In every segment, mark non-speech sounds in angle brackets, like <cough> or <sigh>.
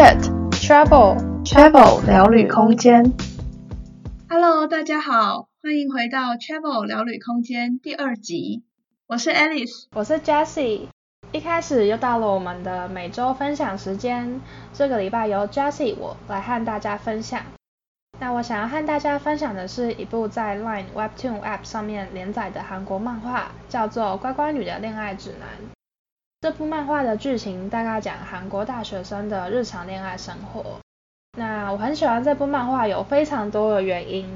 Chat Travel Travel 聊旅空间。Hello，大家好，欢迎回到 Travel 聊旅空间第二集。我是 Alice，我是 Jessie。一开始又到了我们的每周分享时间，这个礼拜由 Jessie 我来和大家分享。那我想要和大家分享的是一部在 Line Webtoon App 上面连载的韩国漫画，叫做《乖乖女的恋爱指南》。这部漫画的剧情大概讲韩国大学生的日常恋爱生活。那我很喜欢这部漫画，有非常多的原因。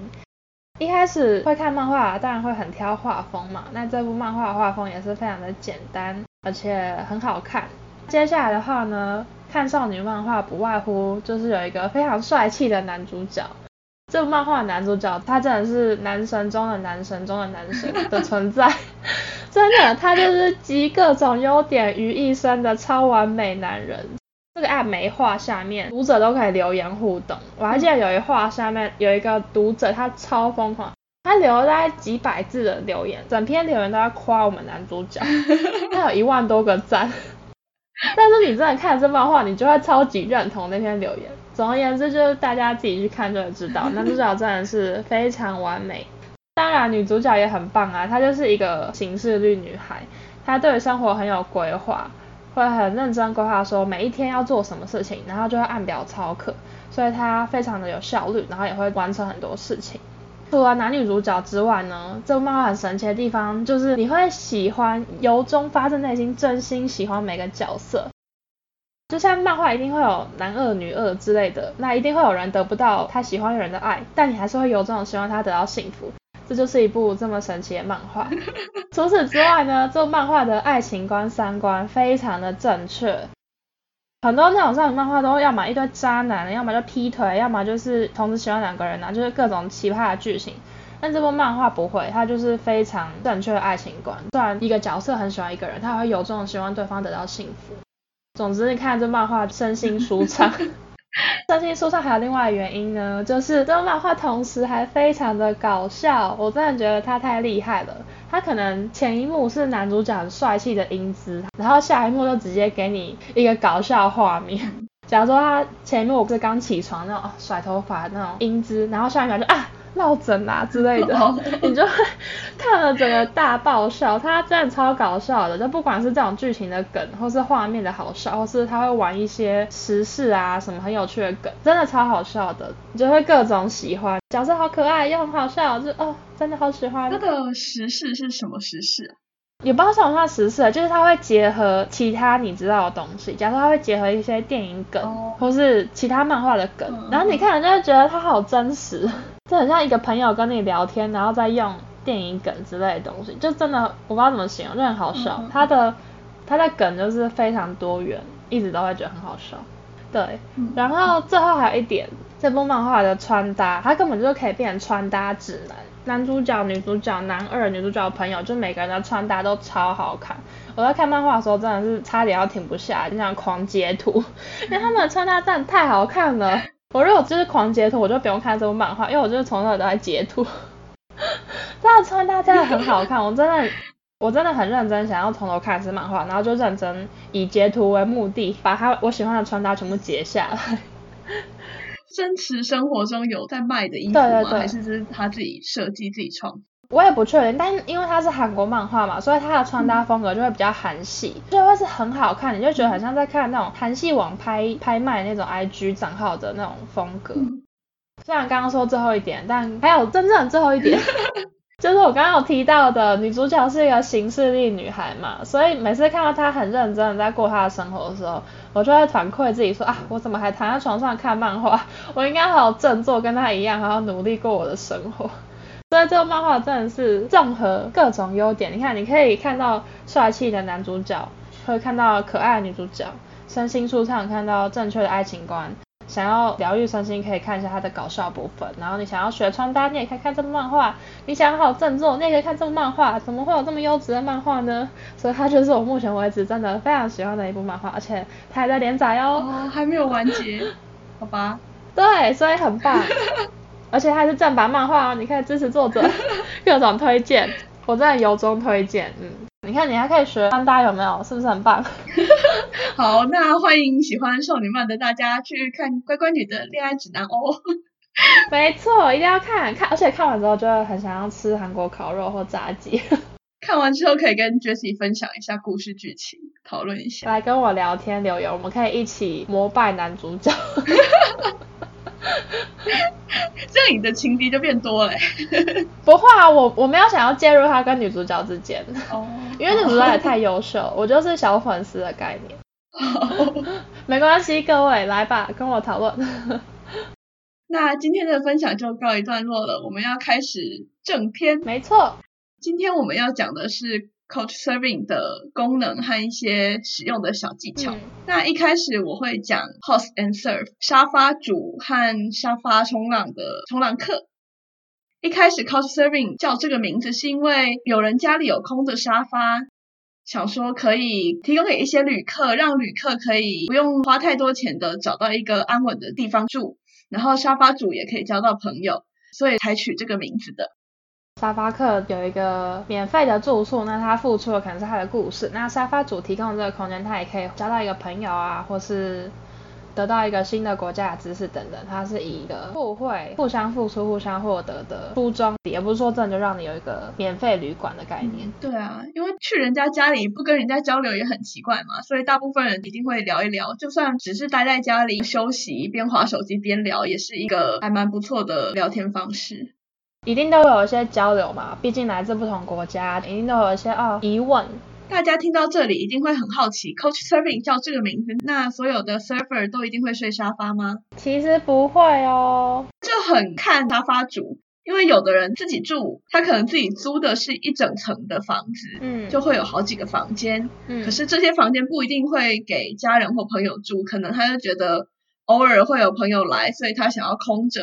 一开始会看漫画，当然会很挑画风嘛。那这部漫画画风也是非常的简单，而且很好看。接下来的话呢，看少女漫画不外乎就是有一个非常帅气的男主角。这个漫画的男主角，他真的是男神中的男神中的男神的存在，<laughs> 真的，他就是集各种优点于一身的超完美男人。这个 app 每一话下面，读者都可以留言互动。我还记得有一画下面有一个读者，他超疯狂，他留了大概几百字的留言，整篇留言都在夸我们男主角，<laughs> 他有一万多个赞。但是你真的看这漫画，你就会超级认同那篇留言。总而言之，就是大家自己去看就会知道，<laughs> 男主角真的是非常完美。当然，女主角也很棒啊，她就是一个行事历女孩，她对生活很有规划，会很认真规划说每一天要做什么事情，然后就会按表操课，所以她非常的有效率，然后也会完成很多事情。除了男女主角之外呢，这部漫画很神奇的地方就是你会喜欢，由衷发自内心真心喜欢每个角色。就像漫画一定会有男二女二之类的，那一定会有人得不到他喜欢的人的爱，但你还是会有这种希望他得到幸福，这就是一部这么神奇的漫画。<laughs> 除此之外呢，这部漫画的爱情观三观非常的正确，很多那种少女漫画都要么一堆渣男，要么就劈腿，要么就是同时喜欢两个人啊，就是各种奇葩的剧情。但这部漫画不会，它就是非常正确的爱情观。虽然一个角色很喜欢一个人，他会有这种希望对方得到幸福。总之，你看这漫画身心舒畅，<laughs> 身心舒畅还有另外的原因呢，就是这漫画同时还非常的搞笑，我真的觉得他太厉害了。他可能前一幕是男主角很帅气的英姿，然后下一幕就直接给你一个搞笑画面。假如说他前一幕我是刚起床那种甩头发那种英姿，然后下一秒就啊。落枕啊之类的，你就会看了整个大爆笑，他真的超搞笑的，就不管是这种剧情的梗，或是画面的好笑，或是他会玩一些时事啊什么很有趣的梗，真的超好笑的，你就会各种喜欢，角色好可爱又很好笑，就哦真的好喜欢。那个时事是什么时事啊？也不知道算不算时事，就是他会结合其他你知道的东西，假如说他会结合一些电影梗，oh. 或是其他漫画的梗，oh. 然后你看了就会觉得它好真实。就很像一个朋友跟你聊天，然后再用电影梗之类的东西，就真的我不知道怎么形容，就很好笑。嗯、他的他的梗就是非常多元，一直都会觉得很好笑。对，嗯、然后最后还有一点，这部漫画的穿搭，它根本就是可以变成穿搭指南。男主角、女主角、男二、女主角的朋友，就每个人的穿搭都超好看。我在看漫画的时候，真的是差点要停不下来，就想狂截图，因为他们的穿搭真的太好看了。我如果就是狂截图，我就不用看这部漫画，因为我就是从头到尾都在截图。<laughs> 这样穿搭真的很好看，我真的我真的很认真想要从头看这漫画，然后就认真以截图为目的，把他我喜欢的穿搭全部截下来。<laughs> 真实生活中有在卖的衣服吗？对对对，还是是他自己设计自己创？我也不确定，但因为它是韩国漫画嘛，所以它的穿搭风格就会比较韩系，就会是很好看，你就觉得很像在看那种韩系网拍拍卖那种 IG 账号的那种风格。虽然刚刚说最后一点，但还有真正的最后一点，<laughs> 就是我刚刚有提到的女主角是一个行事力女孩嘛，所以每次看到她很认真的在过她的生活的时候，我就会反馈自己说啊，我怎么还躺在床上看漫画？我应该好好振作，跟她一样，好好努力过我的生活。所以这个漫画真的是综合各种优点，你看，你可以看到帅气的男主角，会看到可爱的女主角，身心舒畅，看到正确的爱情观，想要疗愈身心可以看一下它的搞笑部分，然后你想要学穿搭，你也可以看这部漫画，你想要好好振作，你也可以看这部漫画，怎么会有这么优质的漫画呢？所以它就是我目前为止真的非常喜欢的一部漫画，而且它还在连载哦，哦，还没有完结，好吧？对，所以很棒。<laughs> 而且还是正版漫画哦，你可以支持作者，<laughs> 各种推荐，我真的由衷推荐。嗯，你看你还可以学穿搭有没有？是不是很棒？<laughs> 好，那欢迎喜欢少女漫的大家去看《乖乖女的恋爱指南》哦。<laughs> 没错，一定要看看，而且看完之后就会很想要吃韩国烤肉或炸鸡。看完之后可以跟 Jessie 分享一下故事剧情，讨论一下。来跟我聊天留言，我们可以一起膜拜男主角。<laughs> 这样你的情敌就变多了。<laughs> 不会啊，我我没有想要介入他跟女主角之间。哦。<laughs> 因为女主角也太优秀，我就是小粉丝的概念。哦。没关系，各位来吧，跟我讨论。那今天的分享就告一段落了，我们要开始正片。没错。今天我们要讲的是 Couchsurfing 的功能和一些使用的小技巧。嗯、那一开始我会讲 Host and Surf 沙发主和沙发冲浪的冲浪客。一开始 Couchsurfing 叫这个名字是因为有人家里有空的沙发，想说可以提供给一些旅客，让旅客可以不用花太多钱的找到一个安稳的地方住，然后沙发主也可以交到朋友，所以才取这个名字的。沙发客有一个免费的住宿，那他付出的可能是他的故事。那沙发主提供的这个空间，他也可以交到一个朋友啊，或是得到一个新的国家的知识等等。他是以一个互惠、互相付出、互相获得的初衷，也不是说真的就让你有一个免费旅馆的概念。对啊，因为去人家家里不跟人家交流也很奇怪嘛，所以大部分人一定会聊一聊，就算只是待在家里休息，边划手机边聊，也是一个还蛮不错的聊天方式。一定都有一些交流嘛，毕竟来自不同国家，一定都有一些哦疑问。大家听到这里一定会很好奇，Coach Surfing 叫这个名字，那所有的 surfer 都一定会睡沙发吗？其实不会哦，这很看沙发主，因为有的人自己住，他可能自己租的是一整层的房子，嗯，就会有好几个房间，嗯，可是这些房间不一定会给家人或朋友住，可能他就觉得偶尔会有朋友来，所以他想要空着。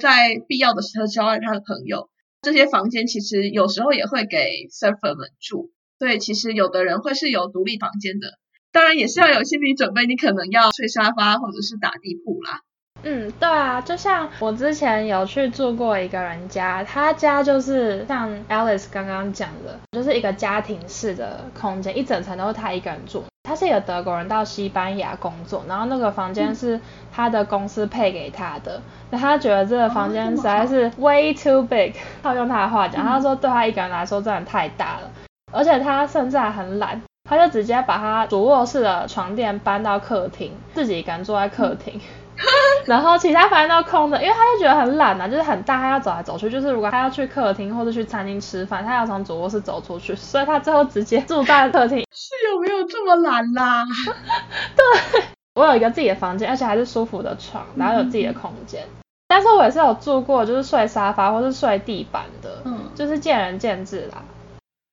在必要的时候交换他的朋友，这些房间其实有时候也会给 surfer 们住，所以其实有的人会是有独立房间的，当然也是要有心理准备，你可能要睡沙发或者是打地铺啦。嗯，对啊，就像我之前有去住过一个人家，他家就是像 Alice 刚刚讲的，就是一个家庭式的空间，一整层都是他一个人住。他是一个德国人到西班牙工作，然后那个房间是他的公司配给他的，那、嗯、他觉得这个房间实在是 way too big，套用他的话讲，嗯、他说对他一个人来说真的太大了，而且他甚至还很懒，他就直接把他主卧室的床垫搬到客厅，自己一个人坐在客厅。嗯 <laughs> 然后其他房间都空的，因为他就觉得很懒啊，就是很大，他要走来走去，就是如果他要去客厅或者去餐厅吃饭，他要从主卧室走出去，所以他最后直接住在客厅。是有没有这么懒啦？<laughs> 对，我有一个自己的房间，而且还是舒服的床，然后有自己的空间。嗯、但是我也是有住过，就是睡沙发或是睡地板的，嗯，就是见仁见智啦。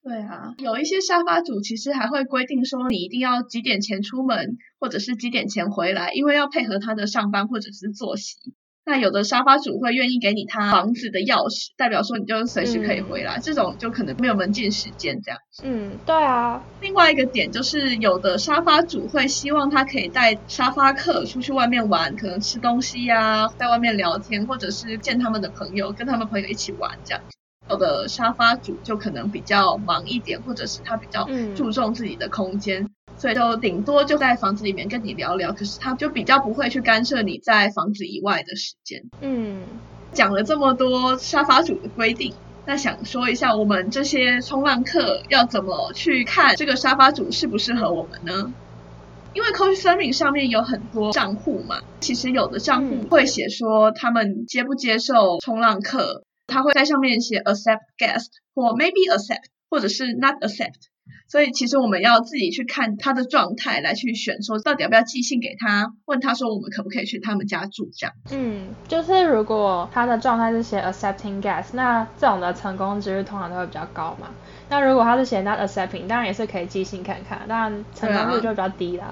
对啊，有一些沙发主其实还会规定说，你一定要几点前出门，或者是几点前回来，因为要配合他的上班或者是作息。那有的沙发主会愿意给你他房子的钥匙，代表说你就随时可以回来，嗯、这种就可能没有门禁时间这样。嗯，对啊。另外一个点就是，有的沙发主会希望他可以带沙发客出去外面玩，可能吃东西呀、啊，在外面聊天，或者是见他们的朋友，跟他们朋友一起玩这样。有的沙发主就可能比较忙一点，或者是他比较注重自己的空间，嗯、所以就顶多就在房子里面跟你聊聊，可是他就比较不会去干涉你在房子以外的时间。嗯，讲了这么多沙发主的规定，那想说一下我们这些冲浪客要怎么去看这个沙发主适不适合我们呢？因为 Couchsurfing 上面有很多账户嘛，其实有的账户会写说他们接不接受冲浪客。他会在上面写 accept guest 或 maybe accept 或者是 not accept，所以其实我们要自己去看他的状态来去选，说到底要不要寄信给他，问他说我们可不可以去他们家住这样。嗯，就是如果他的状态是写 accepting guest，那这种的成功几率通常都会比较高嘛。那如果他是写 not accepting，当然也是可以寄信看看，当然成功率就比较低啦。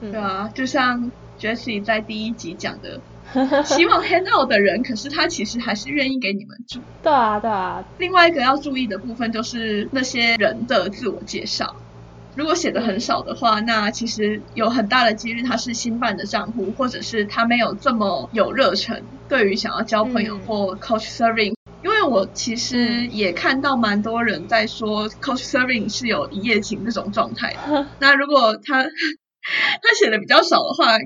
对啊，嗯、对啊，就像 Jessie 在第一集讲的。<laughs> 希望 hand out 的人，可是他其实还是愿意给你们住。对啊，对啊。另外一个要注意的部分就是那些人的自我介绍，如果写的很少的话，那其实有很大的几率他是新办的账户，或者是他没有这么有热忱，对于想要交朋友或 coach serving。因为我其实也看到蛮多人在说 coach serving 是有一夜情这种状态的。<laughs> 那如果他 <laughs> 他写的比较少的话，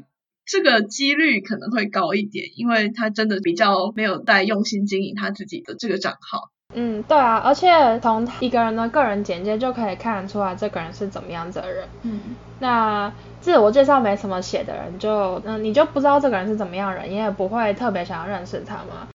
这个几率可能会高一点，因为他真的比较没有在用心经营他自己的这个账号。嗯，对啊，而且从一个人的个人简介就可以看得出来这个人是怎么样子的人。嗯，那自我介绍没什么写的人就，就嗯，你就不知道这个人是怎么样的人，你也不会特别想要认识他嘛。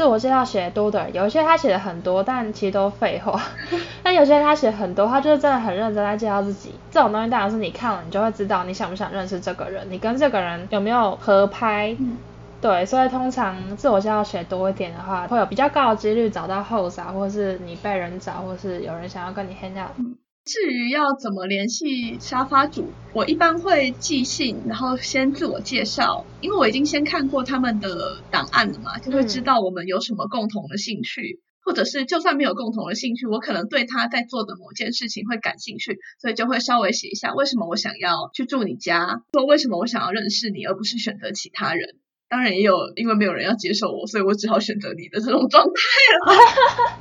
自我介绍写的多的人，有一些他写的很多，但其实都废话。<laughs> 但有些他写很多，他就是真的很认真在介绍自己。这种东西当然是你看了，你就会知道你想不想认识这个人，你跟这个人有没有合拍。嗯对，所以通常自我介绍写多一点的话，会有比较高的几率找到 host 啊，或是你被人找，或是有人想要跟你 hang out。至于要怎么联系沙发主，我一般会寄信，然后先自我介绍，因为我已经先看过他们的档案了嘛，就会知道我们有什么共同的兴趣，或者是就算没有共同的兴趣，我可能对他在做的某件事情会感兴趣，所以就会稍微写一下为什么我想要去住你家，说为什么我想要认识你，而不是选择其他人。当然也有，因为没有人要接受我，所以我只好选择你的这种状态了。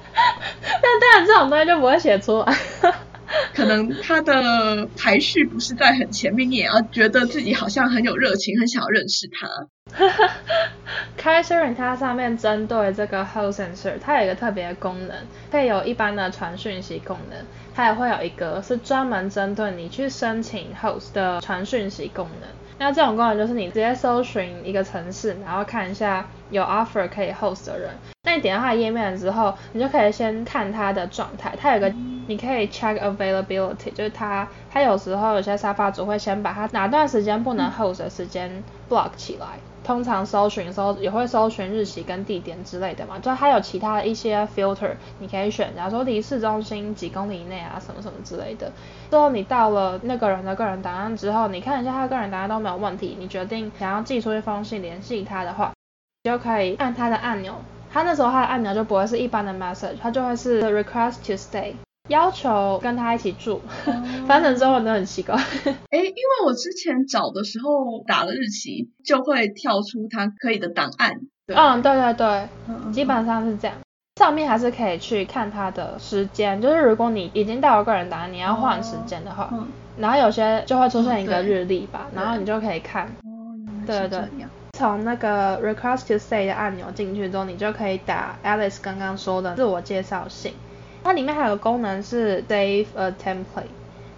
<laughs> 但当然这种东西就不会写出来。可能他的排序不是在很前面，你也要觉得自己好像很有热情，很想要认识他。<laughs> 开 Server 它上面针对这个 host sensor，它有一个特别的功能，可以有一般的传讯息功能，它也会有一个是专门针对你去申请 Host 的传讯息功能。那这种功能就是你直接搜寻一个城市，然后看一下有 offer 可以 host 的人。那你点到他的页面了之后，你就可以先看他的状态。他有个你可以 check availability，就是他他有时候有些沙发主会先把他哪段时间不能 host 的时间 block 起来。通常搜寻的时候也会搜寻日期跟地点之类的嘛，就还有其他的一些 filter 你可以选，假如说离市中心几公里以内啊，什么什么之类的。之后你到了那个人的个人档案之后，你看一下他的个人档案都没有问题，你决定想要寄出一封信联系他的话，你就可以按它的按钮，它那时候它的按钮就不会是一般的 message，它就会是 request to stay。要求跟他一起住，翻成中文都很奇怪。哎，因为我之前找的时候打了日期，就会跳出它可以的档案。嗯，对对对，基本上是这样。上面还是可以去看他的时间，就是如果你已经到了个人档案，你要换时间的话，然后有些就会出现一个日历吧，然后你就可以看。对对对，从那个 request to stay 的按钮进去之后，你就可以打 Alice 刚刚说的自我介绍信。它里面还有个功能是 save a template，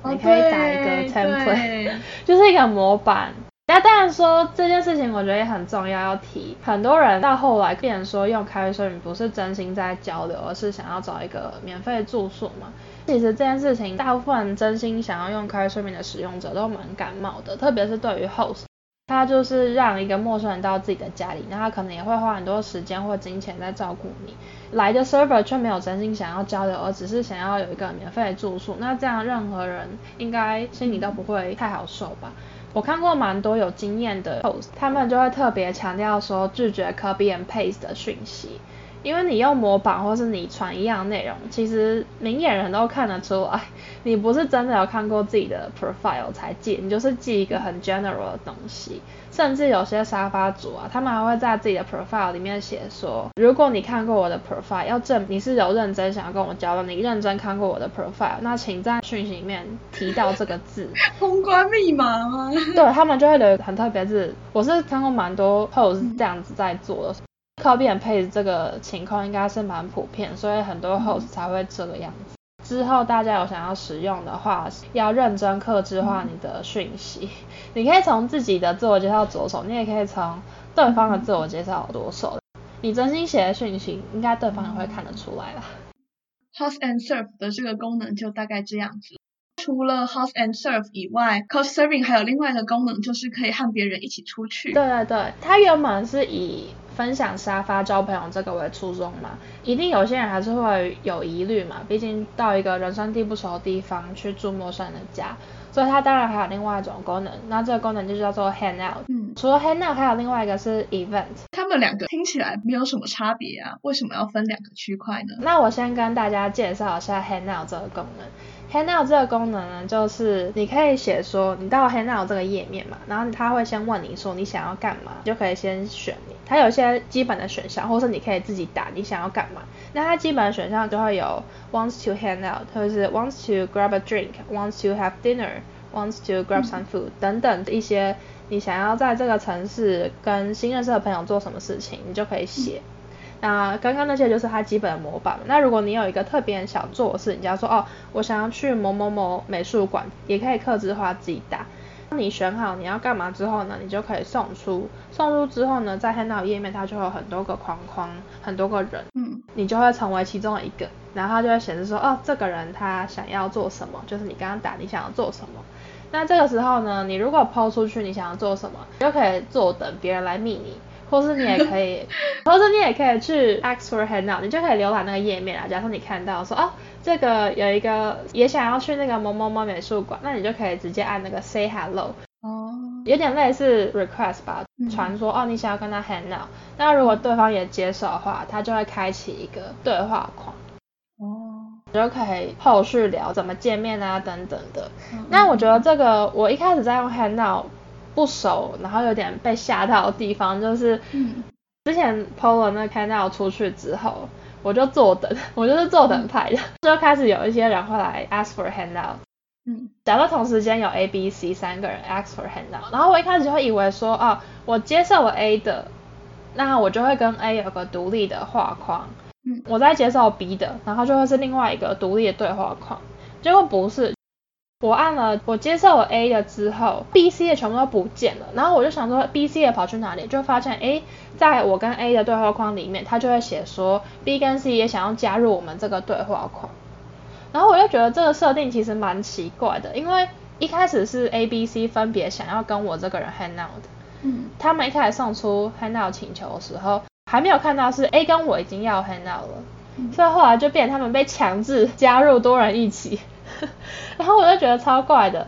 你可以打一个 template，<laughs> 就是一个模板。那当然说这件事情，我觉得也很重要要提。很多人到后来变成说用 Couchsurfing 不是真心在交流，而是想要找一个免费住宿嘛。其实这件事情，大部分真心想要用 Couchsurfing 的使用者都蛮感冒的，特别是对于 host。他就是让一个陌生人到自己的家里，那他可能也会花很多时间或金钱在照顾你。来的 server 却没有真心想要交流，而只是想要有一个免费的住宿，那这样任何人应该心里都不会太好受吧？我看过蛮多有经验的 host，他们就会特别强调说拒绝 copy and paste 的讯息。因为你用模板或是你传一样内容，其实明眼人都看得出来，你不是真的有看过自己的 profile 才寄，你就是寄一个很 general 的东西。甚至有些沙发主啊，他们还会在自己的 profile 里面写说，如果你看过我的 profile，要证明你是有认真想要跟我交流，你认真看过我的 profile，那请在讯息里面提到这个字。<laughs> 通关密码吗？对，他们就会留很特别字。我是看过蛮多 host 这样子在做的。嗯 Copy and paste 这个情况应该是蛮普遍，所以很多 host 才会这个样子。嗯、之后大家有想要使用的话，要认真克制化你的讯息。嗯、你可以从自己的自我介绍着手，你也可以从对方的自我介绍着手。你真心写的讯息，应该对方也会看得出来啦。Host and Serve 的这个功能就大概这样子。除了 House and Serve 以外，Couch Serving 还有另外一个功能，就是可以和别人一起出去。对对对，它原本是以分享沙发交朋友这个为初衷嘛，一定有些人还是会有疑虑嘛，毕竟到一个人生地不熟的地方去住陌生人的家，所以它当然还有另外一种功能，那这个功能就叫做 Hangout。嗯，除了 Hangout，还有另外一个是 Event。他们两个听起来没有什么差别啊，为什么要分两个区块呢？那我先跟大家介绍一下 Hangout 这个功能。Hangout 这个功能呢，就是你可以写说你到 Handout 这个页面嘛，然后他会先问你说你想要干嘛，你就可以先选你。它有一些基本的选项，或是你可以自己打你想要干嘛。那它基本的选项就会有 wants to hang out，或者是 wants to grab a drink，wants to have dinner，wants to grab some food、嗯、等等一些你想要在这个城市跟新认识的朋友做什么事情，你就可以写。嗯那刚刚那些就是它基本的模板。那如果你有一个特别想做的事，你假如说哦，我想要去某某某美术馆，也可以客制化自己打。你选好你要干嘛之后呢，你就可以送出。送出之后呢，在 Handout 页面它就会有很多个框框，很多个人，嗯，你就会成为其中的一个，然后它就会显示说哦，这个人他想要做什么，就是你刚刚打你想要做什么。那这个时候呢，你如果 PO 出去你想要做什么，你就可以坐等别人来密你。或是你也可以，<laughs> 或是你也可以去 ask for handout，你就可以浏览那个页面啊。假如说你看到说哦，这个有一个也想要去那个某某某美术馆，那你就可以直接按那个 say hello，哦，有点类似 request 吧，传说哦你想要跟他 handout，那如果对方也接受的话，他就会开启一个对话框，哦，你就可以后续聊怎么见面啊等等的。那我觉得这个我一开始在用 handout。不熟，然后有点被吓到的地方就是，之前 PO 了那 Handout 出去之后，我就坐等，<laughs> 我就是坐等派的，就开始有一些人会来 ask for handout，嗯，假如同时间有 A、B、C 三个人 ask for handout，然后我一开始就会以为说，哦，我接受了 A 的，那我就会跟 A 有个独立的画框，嗯，我在接受 B 的，然后就会是另外一个独立的对话框，结果不是。我按了，我接受了 A 的之后，B、C 也全部都不见了。然后我就想说，B、C 也跑去哪里？就发现，诶，在我跟 A 的对话框里面，他就会写说，B 跟 C 也想要加入我们这个对话框。然后我就觉得这个设定其实蛮奇怪的，因为一开始是 A、B、C 分别想要跟我这个人 hang out 的。嗯。他们一开始送出 hang out 请求的时候，还没有看到是 A 跟我已经要 hang out 了，嗯、所以后来就变成他们被强制加入多人一起。<laughs> 然后我就觉得超怪的。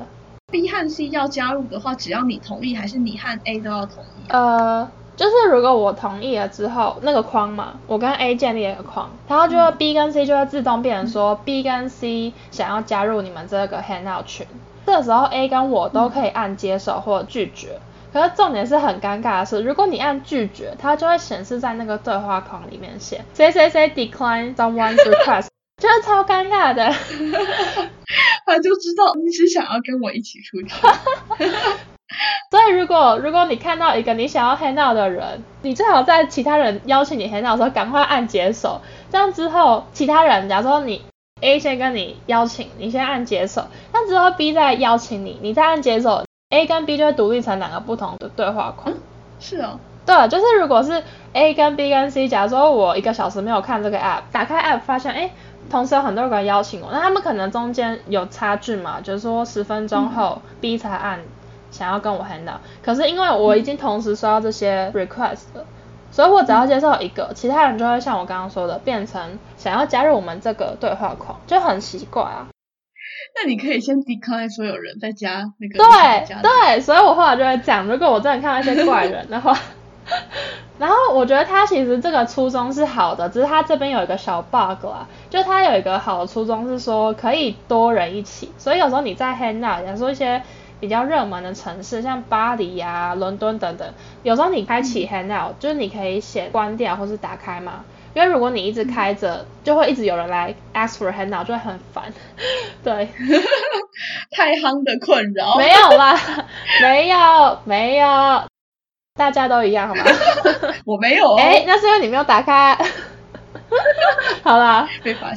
B 和 C 要加入的话，只要你同意，还是你和 A 都要同意？呃，就是如果我同意了之后，那个框嘛，我跟 A 建立了一个框，然后就会 B 跟 C 就会自动变成说、嗯、B 跟 C 想要加入你们这个 Hangout 群。这个时候 A 跟我都可以按接受或拒绝。嗯、可是重点是很尴尬的是，如果你按拒绝，它就会显示在那个对话框里面写谁谁谁 decline someone's request。真的超尴尬的，<laughs> 他就知道你是想要跟我一起出去。<laughs> 所以如果如果你看到一个你想要 hang out 的人，你最好在其他人邀请你 hang out 的时候赶快按解锁，这样之后其他人假如说你 A 先跟你邀请，你先按解锁，那之后 B 再邀请你，你再按解锁，A 跟 B 就会独立成两个不同的对话框。嗯，是哦。对，就是如果是 A 跟 B 跟 C，假如说我一个小时没有看这个 app，打开 app 发现哎。诶同时有很多个人邀请我，那他们可能中间有差距嘛，就是说十分钟后 B 才按想要跟我 out，可是因为我已经同时收到这些 request 了，所以我只要接受一个，其他人就会像我刚刚说的，变成想要加入我们这个对话框，就很奇怪啊。那你可以先 decline 所有人再加那个。对对，所以我后来就会讲，如果我真的看到一些怪人的话。然后我觉得他其实这个初衷是好的，只是他这边有一个小 bug 啊，就他有一个好的初衷是说可以多人一起，所以有时候你在 Hangout，假如说一些比较热门的城市，像巴黎呀、啊、伦敦等等，有时候你开启 Hangout，、嗯、就是你可以写关掉或是打开嘛，因为如果你一直开着，就会一直有人来 ask for Hangout，就会很烦。<laughs> 对，太夯的困扰。没有啦，没有，没有。大家都一样好吗？<laughs> 我没有、哦。<laughs> 哎、欸，那是因为你没有打开。<laughs> 好啦，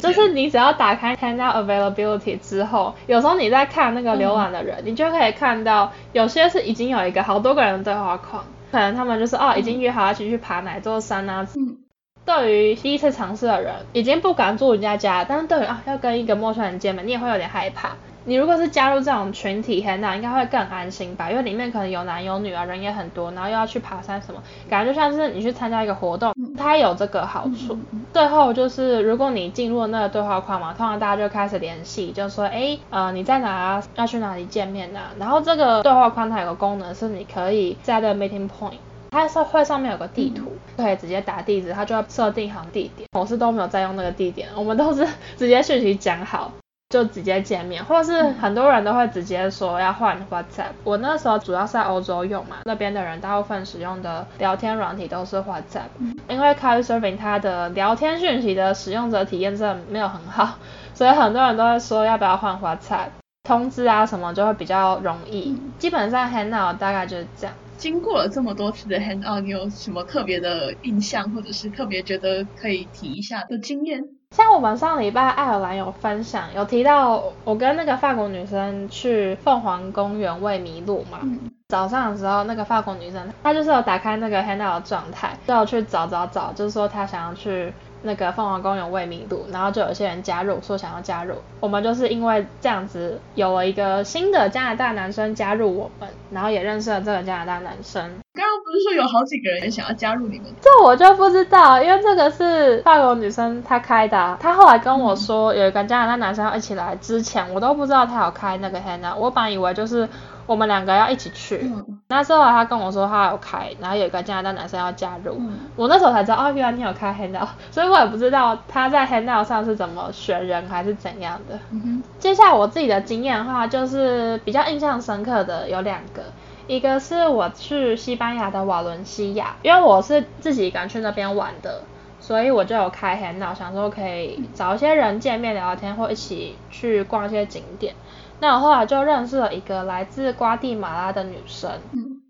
就是你只要打开 Handout Availability 之后，有时候你在看那个浏览的人，嗯、你就可以看到有些是已经有一个好多个人的对话框，可能他们就是哦已经约好一起去爬哪座山啊。嗯。对于第一次尝试的人，已经不敢住人家家，但是对于啊要跟一个陌生人见面，你也会有点害怕。你如果是加入这种群体 Hangout，应该会更安心吧？因为里面可能有男有女啊，人也很多，然后又要去爬山什么，感觉就像是你去参加一个活动，它有这个好处。最后就是如果你进入了那个对话框嘛，通常大家就开始联系，就说哎呃你在哪啊要去哪里见面呐、啊？然后这个对话框它有个功能是你可以在那个 meeting point，它是会上面有个地图，可以直接打地址，它就要设定好地点。我是都没有在用那个地点，我们都是直接讯息讲好。就直接见面，或者是很多人都会直接说要换 WhatsApp。我那时候主要是在欧洲用嘛，那边的人大部分使用的聊天软体都是 WhatsApp，因为 Couchsurfing 它的聊天讯息的使用者体验真的没有很好，<laughs> 所以很多人都会说要不要换 WhatsApp。通知啊什么就会比较容易。嗯、基本上 hangout 大概就是这样。经过了这么多次的 hangout，你有什么特别的印象，或者是特别觉得可以提一下的经验？像我们上礼拜爱尔兰有分享，有提到我跟那个法国女生去凤凰公园喂麋鹿嘛。嗯、早上的时候，那个法国女生她就是有打开那个 handout 的状态，就要去找找找，就是说她想要去。那个凤凰公园未名度，然后就有些人加入，说想要加入。我们就是因为这样子，有了一个新的加拿大男生加入我们，然后也认识了这个加拿大男生。刚刚不是说有好几个人想要加入你们？这我就不知道，因为这个是法国女生她开的啊。她后来跟我说有一个加拿大男生要一起来，之前我都不知道他有开那个 hangout，我本来以为就是。我们两个要一起去，嗯、那时候他跟我说他有开，然后有一个加拿大男生要加入，嗯、我那时候才知道哦，原来你有开 handout，所以我也不知道他在 handout 上是怎么选人还是怎样的。嗯、接下来我自己的经验的话，就是比较印象深刻的有两个，一个是我去西班牙的瓦伦西亚，因为我是自己一个人去那边玩的，所以我就有开黑脑想说可以找一些人见面聊聊天，或一起去逛一些景点。那我后来就认识了一个来自瓜地马拉的女生。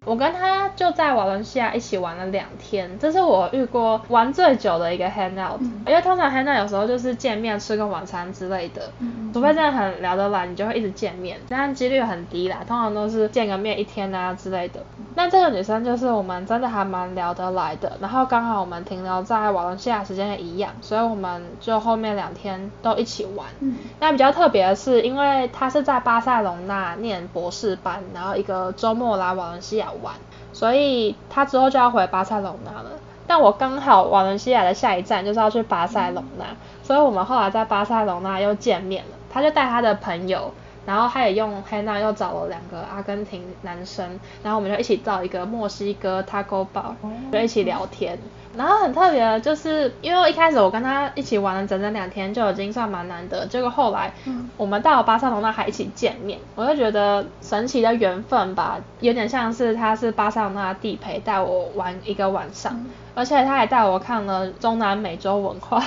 我跟他就在瓦伦西亚一起玩了两天，这是我遇过玩最久的一个 hangout。嗯、因为通常 hangout 有时候就是见面吃个晚餐之类的，嗯、除非真的很聊得来，你就会一直见面，但几率很低啦，通常都是见个面一天啊之类的。那这个女生就是我们真的还蛮聊得来的，然后刚好我们停留在瓦伦西亚时间也一样，所以我们就后面两天都一起玩。嗯、那比较特别的是，因为她是在巴塞隆纳念博士班，然后一个周末来瓦伦西亚。玩，所以他之后就要回巴塞隆纳了。但我刚好瓦伦西亚的下一站就是要去巴塞隆纳，所以我们后来在巴塞隆纳又见面了。他就带他的朋友，然后他也用 Hangout 又找了两个阿根廷男生，然后我们就一起造一个墨西哥 Taco Bar，就一起聊天。然后很特别的就是，因为一开始我跟他一起玩了整整两天，就已经算蛮难得。结果后来，我们到了巴塞罗那还一起见面，我就觉得神奇的缘分吧，有点像是他是巴塞罗那地陪带我玩一个晚上，而且他还带我看了中南美洲文化。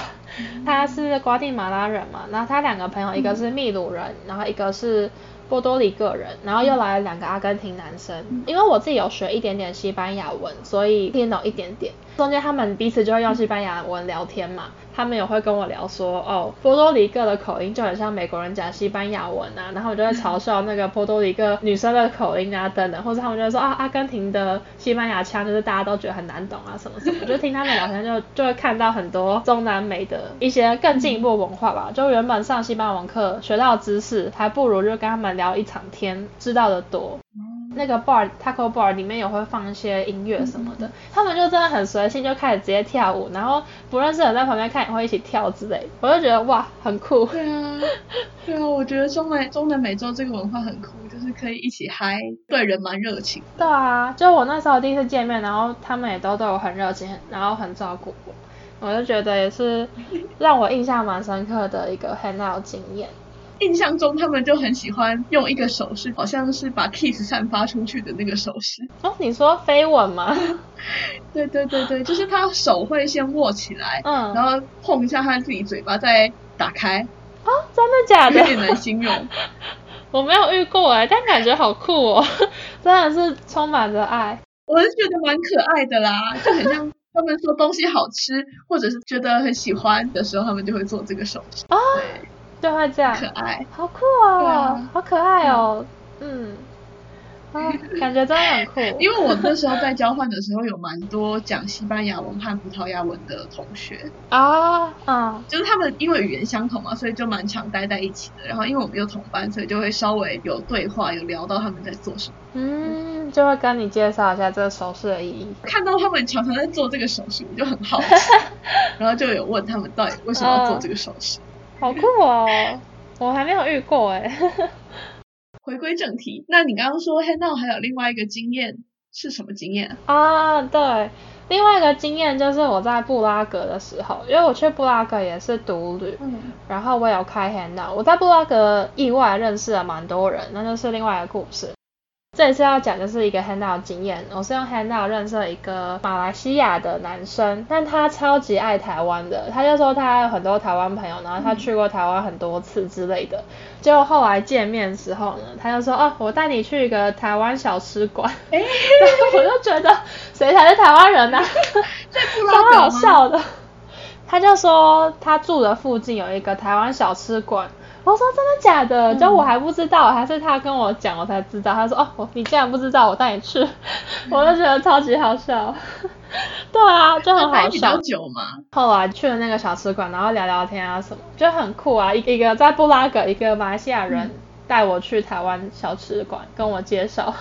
他是瓜地马拉人嘛，然后他两个朋友，一个是秘鲁人，然后一个是。波多黎各人，然后又来了两个阿根廷男生。嗯、因为我自己有学一点点西班牙文，所以听懂一点点。中间他们彼此就会用西班牙文聊天嘛。他们也会跟我聊说，哦，波多黎各的口音就很像美国人讲西班牙文啊，然后我就会嘲笑那个波多黎各女生的口音啊等等，或者他们就会说啊，阿根廷的西班牙腔就是大家都觉得很难懂啊什么什么。我就听他们聊天就就会看到很多中南美的一些更进一步文化吧。就原本上西班牙文课学到的知识，还不如就跟他们聊一场天知道的多。那个 bar taco bar 里面也会放一些音乐什么的，嗯、他们就真的很随性，就开始直接跳舞，然后不认识的人在旁边看也会一起跳之类，我就觉得哇，很酷。对啊，对啊，我觉得中美中南美洲这个文化很酷，就是可以一起嗨，对人蛮热情。对啊，就我那时候第一次见面，然后他们也都对我很热情，然后很照顾我，我就觉得也是让我印象蛮深刻的一个 hangout 经验。印象中他们就很喜欢用一个手势，好像是把 kiss 散发出去的那个手势。哦，你说飞吻吗？<laughs> 对对对对，就是他手会先握起来，嗯，然后碰一下他自己嘴巴，再打开。哦，真的假的？有点难形容。<laughs> 我没有遇过哎，但感觉好酷哦，<laughs> 真的是充满着爱。我是觉得蛮可爱的啦，就很像他们说东西好吃，或者是觉得很喜欢的时候，他们就会做这个手势。哦。对就会这样，可爱，好酷哦，啊、好可爱哦，嗯，嗯，啊，感觉真的很酷。<laughs> 因为我那时候在交换的时候，有蛮多讲西班牙文和葡萄牙文的同学啊，嗯，就是他们因为语言相同嘛，所以就蛮常待在一起的。然后因为我们有同班，所以就会稍微有对话，有聊到他们在做什么。嗯，就会跟你介绍一下这个手势的意义。看到他们常常在做这个手势，我就很好奇，<laughs> 然后就有问他们到底为什么要做这个手势。嗯好酷哦！我还没有遇过哎。<laughs> 回归正题，那你刚刚说 hangout 还有另外一个经验是什么经验啊？对，另外一个经验就是我在布拉格的时候，因为我去布拉格也是独旅，嗯，然后我有开 hangout，我在布拉格意外认识了蛮多人，那就是另外一个故事。这次要讲的是一个 handout 经验，我是用 handout 认识了一个马来西亚的男生，但他超级爱台湾的，他就说他有很多台湾朋友，然后他去过台湾很多次之类的。结果后来见面的时候呢，他就说哦，我带你去一个台湾小吃馆。哎，<laughs> 我就觉得谁才是台湾人呢、啊？<laughs> 超好笑的。他就说他住的附近有一个台湾小吃馆。我说真的假的？就我还不知道，嗯、还是他跟我讲我才知道。他说哦，我你竟然不知道，我带你去。<laughs> 我就觉得超级好笑。<laughs> 对啊，就很好笑。后来去了那个小吃馆，然后聊聊天啊什么，就很酷啊。一个一个在布拉格，一个马来西亚人带我去台湾小吃馆，跟我介绍，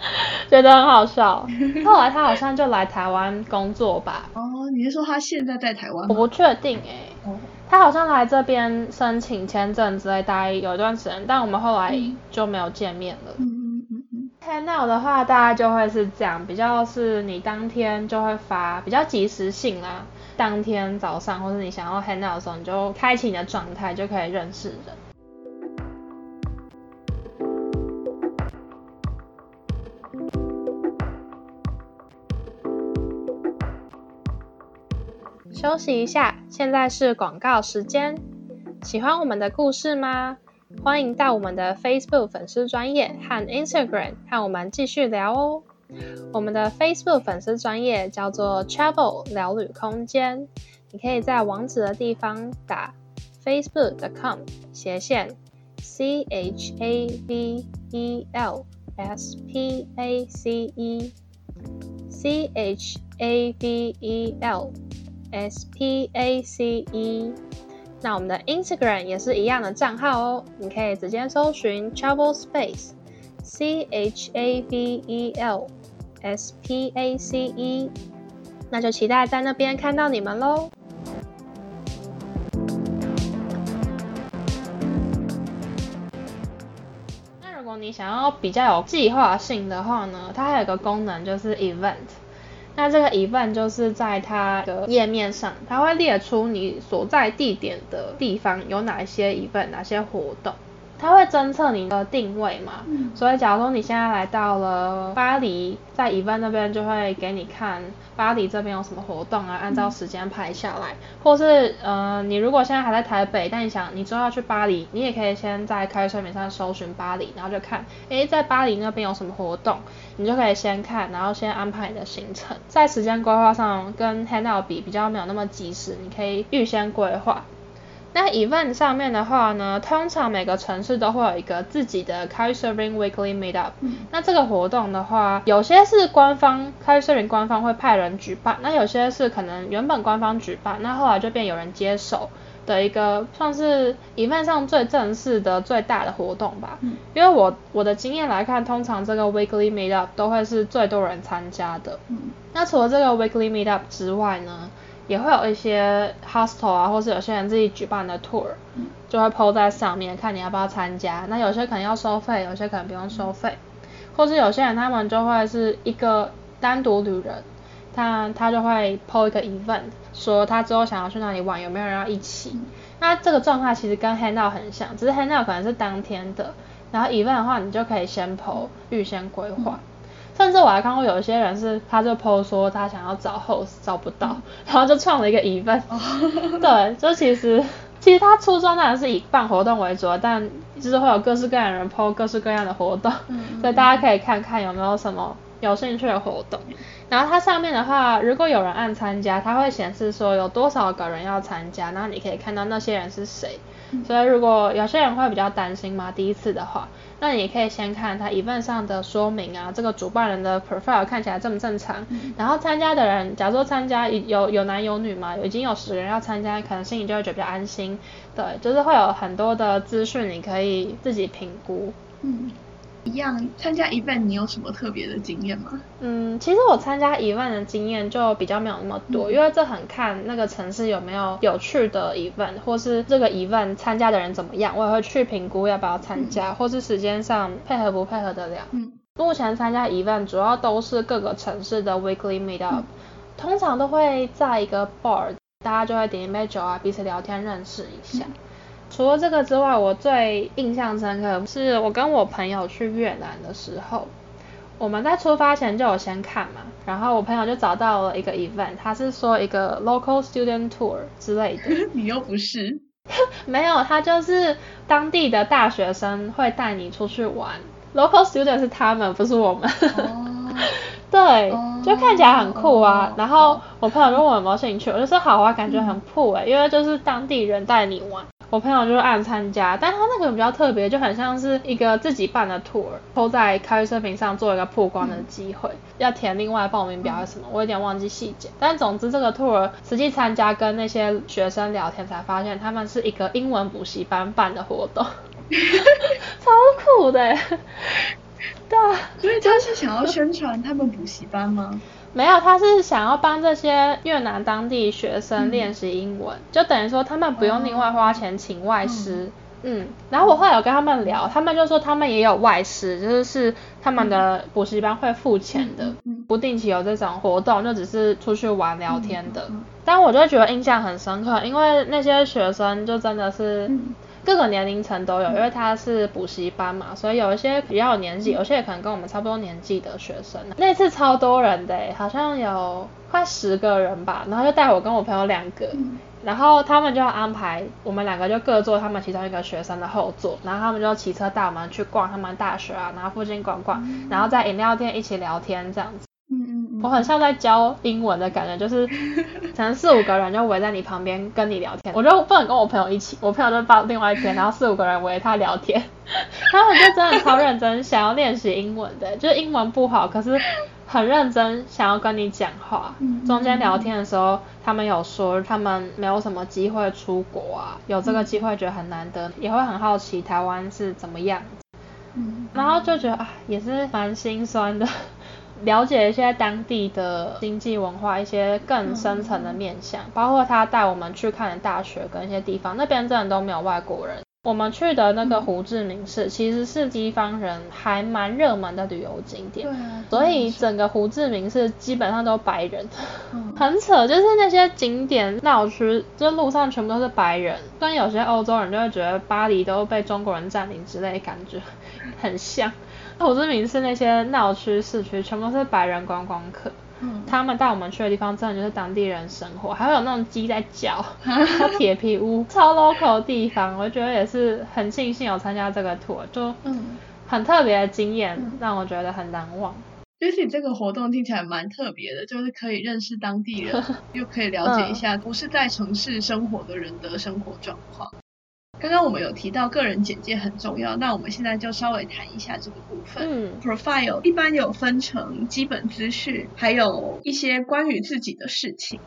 <laughs> 觉得很好笑。后来他好像就来台湾工作吧。哦，你是说他现在在台湾？我不确定哎、欸。哦。他好像来这边申请签证之类，待有一段时间，但我们后来就没有见面了。嗯嗯嗯嗯。Handout 的话，大概就会是这样，比较是你当天就会发，比较及时性啦。当天早上或是你想要 Handout 的时候，你就开启你的状态，就可以认识人。休息一下，现在是广告时间。喜欢我们的故事吗？欢迎到我们的 Facebook 粉丝专业和 Instagram 和我们继续聊哦。我们的 Facebook 粉丝专业叫做 Travel 聊旅空间，你可以在网址的地方打 facebook.com 斜线 C H A V E L S P A C E C H A V E L S P A C E，那我们的 Instagram 也是一样的账号哦，你可以直接搜寻 Travel Space C H A V E L S P A C E，那就期待在那边看到你们喽。那如果你想要比较有计划性的话呢，它还有个功能就是 Event。那这个 event 就是在它的页面上，它会列出你所在地点的地方有哪些 event，哪些活动。它会侦测你的定位嘛，嗯、所以假如说你现在来到了巴黎，在 event 那边就会给你看巴黎这边有什么活动啊，按照时间排下来。嗯、或是呃，你如果现在还在台北，但你想你之后要去巴黎，你也可以先在开税面上搜寻巴黎，然后就看，诶，在巴黎那边有什么活动，你就可以先看，然后先安排你的行程。在时间规划上跟 Handout 比比较没有那么及时，你可以预先规划。那 event 上面的话呢，通常每个城市都会有一个自己的 Couchsurfing Weekly Meetup。嗯。那这个活动的话，有些是官方 Couchsurfing 官方会派人举办，那有些是可能原本官方举办，那后来就变有人接手的一个，算是 event 上最正式的最大的活动吧。嗯。因为我我的经验来看，通常这个 Weekly Meetup 都会是最多人参加的。嗯。那除了这个 Weekly Meetup 之外呢？也会有一些 hostel 啊，或是有些人自己举办的 tour，就会 po 在上面，看你要不要参加。那有些可能要收费，有些可能不用收费，或是有些人他们就会是一个单独旅人，他他就会 po 一个 event，说他之后想要去哪里玩，有没有人要一起。那这个状态其实跟 handout 很像，只是 handout 可能是当天的，然后 event 的话，你就可以先 po，预先规划。甚至我还看过有一些人是，他就 post 说他想要找 host 找不到，然后就创了一个 event。<laughs> 对，就其实其实他初衷当然是以办活动为主，但就是会有各式各样的人 post 各式各样的活动，所以大家可以看看有没有什么有兴趣的活动。然后它上面的话，如果有人按参加，它会显示说有多少个人要参加，然后你可以看到那些人是谁。所以如果有些人会比较担心嘛，第一次的话，那你可以先看他 event 上的说明啊，这个主办人的 profile 看起来正不正常，嗯、然后参加的人，假如说参加有有男有女嘛，已经有十个人要参加，可能心里就会觉得比较安心，对，就是会有很多的资讯你可以自己评估。嗯。一样参加 event，你有什么特别的经验吗？嗯，其实我参加 event 的经验就比较没有那么多，嗯、因为这很看那个城市有没有有趣的 event，或是这个 event 参加的人怎么样，我也会去评估要不要参加，嗯、或是时间上配合不配合得了。嗯，目前参加 event 主要都是各个城市的 weekly meetup，、嗯、通常都会在一个 bar，大家就会点一杯酒啊，彼此聊天认识一下。嗯除了这个之外，我最印象深刻是我跟我朋友去越南的时候，我们在出发前就有先看嘛，然后我朋友就找到了一个 event，他是说一个 local student tour 之类的。<laughs> 你又不是？<laughs> 没有，他就是当地的大学生会带你出去玩。local student 是他们，不是我们。哦。<laughs> 对，哦、就看起来很酷啊。哦、然后我朋友问我有没有兴趣，我就说好啊，感觉很酷诶，嗯、因为就是当地人带你玩。我朋友就是按参加，但他那个比较特别，就很像是一个自己办的 tour，都在 Couchsurfing 上做一个曝光的机会，嗯、要填另外报名表还是什么，我有点忘记细节。但总之这个 tour 实际参加跟那些学生聊天才发现，他们是一个英文补习班办的活动，<laughs> 超酷的。<laughs> 对啊，所以他是想要宣传他们补习班吗？没有，他是想要帮这些越南当地学生练习英文，嗯、就等于说他们不用另外花钱请外师。嗯，嗯，然后我后来有跟他们聊，他们就说他们也有外师，就是是他们的补习班会付钱的，嗯、不定期有这种活动，就只是出去玩聊天的。但我就觉得印象很深刻，因为那些学生就真的是。嗯各个年龄层都有，因为他是补习班嘛，所以有一些比较有年纪，有些也可能跟我们差不多年纪的学生。那次超多人的，好像有快十个人吧，然后就带我跟我朋友两个，然后他们就要安排我们两个就各坐他们其中一个学生的后座，然后他们就骑车带我们去逛他们大学啊，然后附近逛逛，然后在饮料店一起聊天这样子。我很像在教英文的感觉，就是 <laughs> 可能四五个人就围在你旁边跟你聊天，我就不能跟我朋友一起，我朋友就到另外一边，然后四五个人围着他聊天，<laughs> 他们就真的超认真想要练习英文的，就是英文不好，可是很认真想要跟你讲话。中间聊天的时候，他们有说他们没有什么机会出国啊，有这个机会觉得很难得，也会很好奇台湾是怎么样，然后就觉得啊，也是蛮心酸的。了解一些当地的经济文化，一些更深层的面向，嗯、包括他带我们去看的大学跟一些地方，那边真的都没有外国人。我们去的那个胡志明市，其实是西方人还蛮热门的旅游景点，对啊，所以整个胡志明市基本上都白人，嗯、很扯，就是那些景点闹区，就路上全部都是白人，但有些欧洲人就会觉得巴黎都被中国人占领之类的感觉很像。胡志明市那些闹区市区全部都是白人观光客，嗯、他们带我们去的地方真的就是当地人生活，还会有那种鸡在叫，<laughs> 还有铁皮屋，超 local 的地方，我觉得也是很庆幸有参加这个 tour，就很特别的经验，嗯、让我觉得很难忘。其实这个活动听起来蛮特别的，就是可以认识当地人，<laughs> 又可以了解一下不是在城市生活的人的生活状况。刚刚我们有提到个人简介很重要，那我们现在就稍微谈一下这个部分。嗯，profile 一般有分成基本资讯，还有一些关于自己的事情。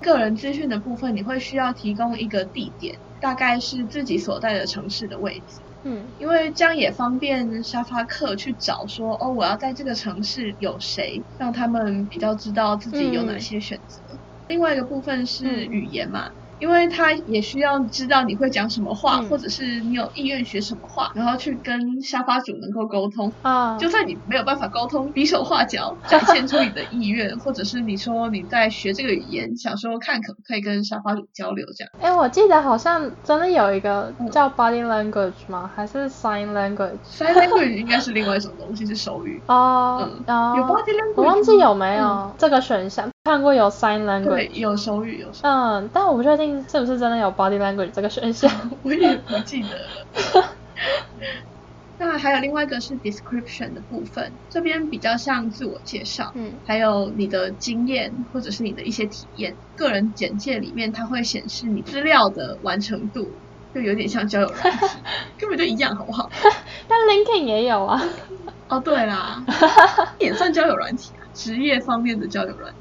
个人资讯的部分，你会需要提供一个地点，大概是自己所在的城市的位置。嗯，因为这样也方便沙发客去找说，哦，我要在这个城市有谁，让他们比较知道自己有哪些选择。嗯，另外一个部分是语言嘛。因为他也需要知道你会讲什么话，嗯、或者是你有意愿学什么话，然后去跟沙发主能够沟通。啊，就算你没有办法沟通，比手画脚 <laughs> 展现出你的意愿，或者是你说你在学这个语言，想说看可不可以跟沙发主交流这样。哎，我记得好像真的有一个叫 body language 吗？还是 sign language？sign language 应该是另外一种东西，是手语。哦，有 body language，我忘记有没有、嗯、这个选项。看过有 sign language，对，有手语，有手语。嗯，但我不确定是不是真的有 body language 这个选项，<laughs> 我也不记得了。<laughs> 那还有另外一个是 description 的部分，这边比较像自我介绍，嗯，还有你的经验或者是你的一些体验。个人简介里面它会显示你资料的完成度，就有点像交友软体，<laughs> 根本就一样，好不好？但 LinkedIn 也有啊。哦，对啦，也算交友软体啊。职业方面的交友软体，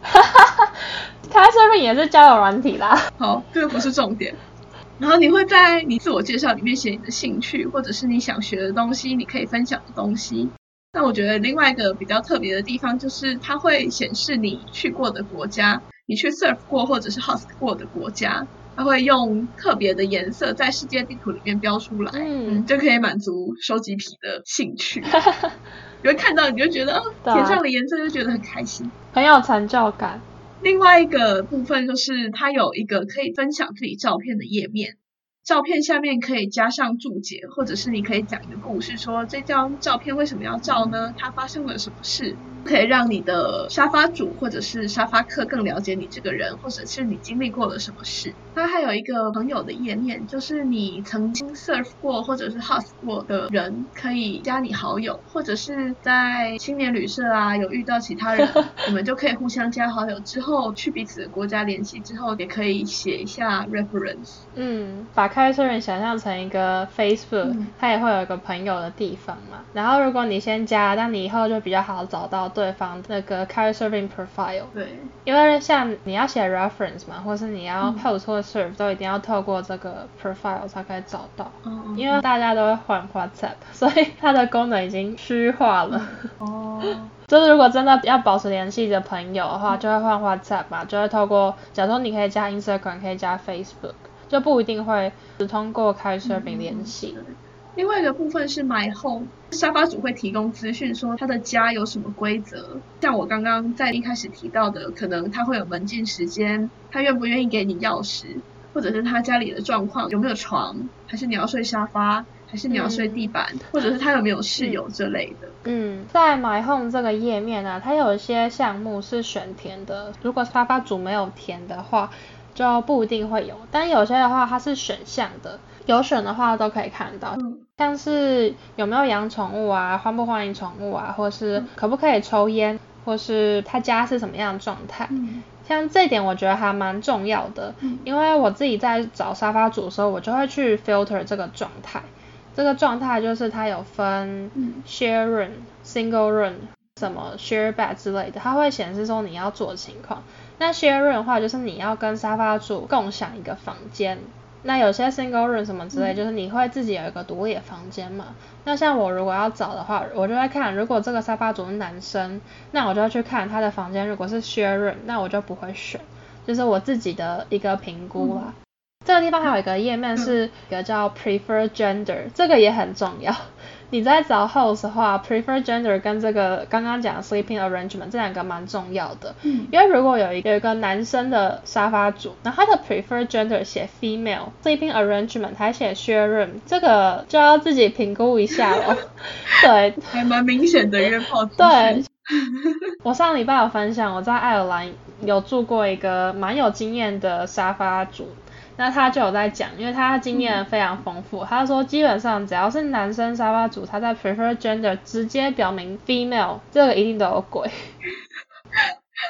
他这边也是交友软体啦。好，这个不是重点。然后你会在你自我介绍里面写你的兴趣，或者是你想学的东西，你可以分享的东西。那我觉得另外一个比较特别的地方，就是它会显示你去过的国家，你去 surf 过或者是 host 过的国家，它会用特别的颜色在世界地图里面标出来，嗯，就可以满足收集癖的兴趣。<laughs> 你会看到，你就觉得，哦，填上了颜色就觉得很开心，很有成就感。另外一个部分就是，它有一个可以分享自己照片的页面。照片下面可以加上注解，或者是你可以讲一个故事，说这张照片为什么要照呢？它发生了什么事？可以让你的沙发主或者是沙发客更了解你这个人，或者是你经历过了什么事。它还有一个朋友的页面，就是你曾经 surf 过或者是 host 过的人可以加你好友，或者是在青年旅社啊有遇到其他人，<laughs> 你们就可以互相加好友，之后去彼此的国家联系，之后也可以写一下 reference。嗯，把 Couchsurfing 想象成一个 Facebook，、嗯、它也会有一个朋友的地方嘛。然后如果你先加，那你以后就比较好找到。对方那个 Couchsurfing profile，对，因为像你要写 reference 嘛，或是你要 post 或 serve，都一定要透过这个 profile 才可以找到。嗯，因为大家都会换 WhatsApp，<laughs> 所以它的功能已经虚化了。哦，<laughs> 就是如果真的要保持联系的朋友的话，就会换 WhatsApp 嘛，就会透过，假如说你可以加 Instagram，可以加 Facebook，就不一定会只通过 Couchsurfing 联系。嗯另外一个部分是 My Home，沙发主会提供资讯，说他的家有什么规则。像我刚刚在一开始提到的，可能他会有门禁时间，他愿不愿意给你钥匙，或者是他家里的状况有没有床，还是你要睡沙发，还是你要睡地板，嗯、或者是他有没有室友之类的。嗯，在 My Home 这个页面呢、啊，它有一些项目是选填的，如果沙发主没有填的话，就不一定会有。但有些的话，它是选项的。有选的话都可以看到，像是有没有养宠物啊，欢不欢迎宠物啊，或是可不可以抽烟，或是他家是什么样的状态，像这一点我觉得还蛮重要的，因为我自己在找沙发主的时候，我就会去 filter 这个状态，这个状态就是它有分 share room、single room、什么 share bed 之类的，它会显示说你要做的情况。那 share room 的话，就是你要跟沙发主共享一个房间。那有些 single room 什么之类，嗯、就是你会自己有一个独立的房间嘛。那像我如果要找的话，我就会看，如果这个沙发主是男生，那我就要去看他的房间。如果是 share room，那我就不会选，就是我自己的一个评估啦。嗯、这个地方还有一个页面是一个叫 prefer gender，这个也很重要。你在找 host 的话，prefer gender 跟这个刚刚讲的 sleeping arrangement 这两个蛮重要的。嗯。因为如果有一个有一个男生的沙发主，那他的 prefer gender 写 female，sleeping arrangement 还写 share room，这个就要自己评估一下了。<laughs> 对。还蛮明显的约炮。对。我上礼拜有分享，我在爱尔兰有住过一个蛮有经验的沙发主。那他就有在讲，因为他经验非常丰富。他说基本上只要是男生沙发主，他在 prefer gender 直接表明 female，这个一定都有鬼。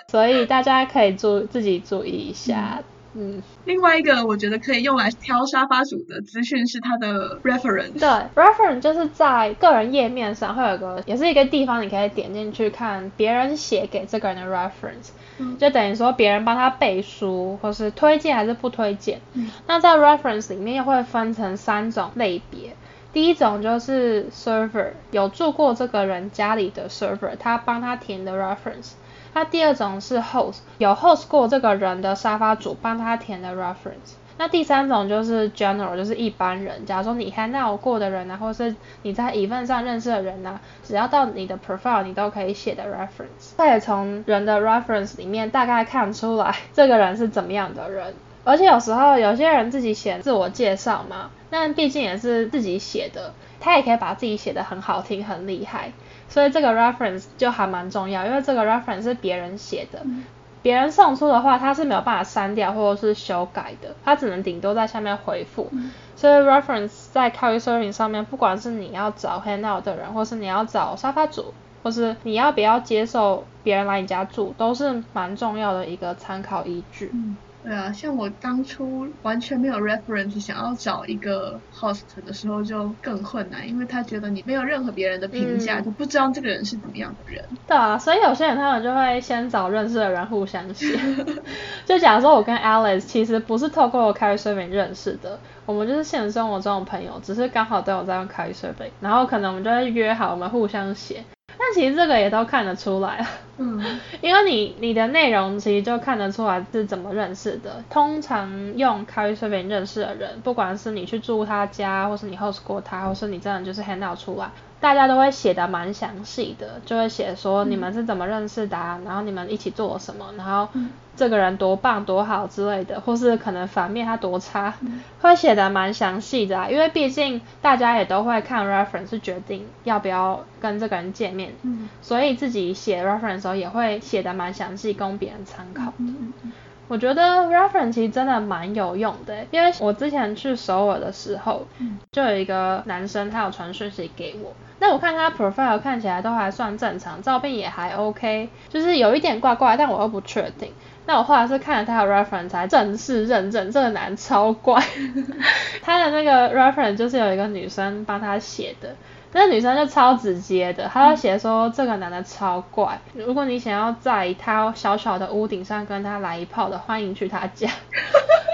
所以大家可以注自己注意一下。嗯，另外一个我觉得可以用来挑沙发主的资讯是他的 reference。对，reference 就是在个人页面上会有个，也是一个地方，你可以点进去看别人写给这个人的 reference。就等于说别人帮他背书，或是推荐还是不推荐。嗯、那在 reference 里面又会分成三种类别。第一种就是 server 有住过这个人家里的 server，他帮他填的 reference。那第二种是 host 有 host 过这个人的沙发主帮他填的 reference。那第三种就是 general，就是一般人，假如说你 hang out 过的人啊，或是你在 event 上认识的人啊，只要到你的 profile，你都可以写的 reference。可以从人的 reference 里面大概看出来这个人是怎么样的人。而且有时候有些人自己写自我介绍嘛，那毕竟也是自己写的，他也可以把自己写得很好听、很厉害，所以这个 reference 就还蛮重要，因为这个 reference 是别人写的。嗯别人送出的话，他是没有办法删掉或者是修改的，他只能顶多在下面回复。嗯、所以 reference 在 Couchsurfing 上面，不管是你要找 hangout 的人，或是你要找沙发主，或是你要不要接受别人来你家住，都是蛮重要的一个参考依据。嗯对啊，像我当初完全没有 reference，想要找一个 host 的时候就更困难，因为他觉得你没有任何别人的评价，就、嗯、不知道这个人是怎么样的人。对啊，所以有些人他们就会先找认识的人互相写。<laughs> 就假如说我跟 Alice 其实不是透过 Couchsurfing 认识的，我们就是现实生活中的朋友，只是刚好都有在用 Couchsurfing，然后可能我们就会约好我们互相写。但其实这个也都看得出来啊。嗯，因为你你的内容其实就看得出来是怎么认识的。通常用 Couchsurfing 认识的人，不管是你去住他家，或是你 host 过他，或是你真的就是 hand out 出来。大家都会写的蛮详细的，就会写说你们是怎么认识的啊，嗯、然后你们一起做了什么，然后这个人多棒多好之类的，或是可能反面他多差，嗯、会写的蛮详细的啊，因为毕竟大家也都会看 reference 决定要不要跟这个人见面，嗯、所以自己写 reference 的时候也会写的蛮详细，供别人参考的。嗯嗯我觉得 reference 其实真的蛮有用的，因为我之前去首尔的时候，就有一个男生他有传讯息给我，那我看他 profile 看起来都还算正常，照片也还 OK，就是有一点怪怪，但我又不确定。那我后来是看了他的 reference 才正式认证，这个男超怪。<laughs> 他的那个 reference 就是有一个女生帮他写的。那女生就超直接的，她就写说这个男的超怪，如果你想要在他小小的屋顶上跟他来一炮的，欢迎去他家。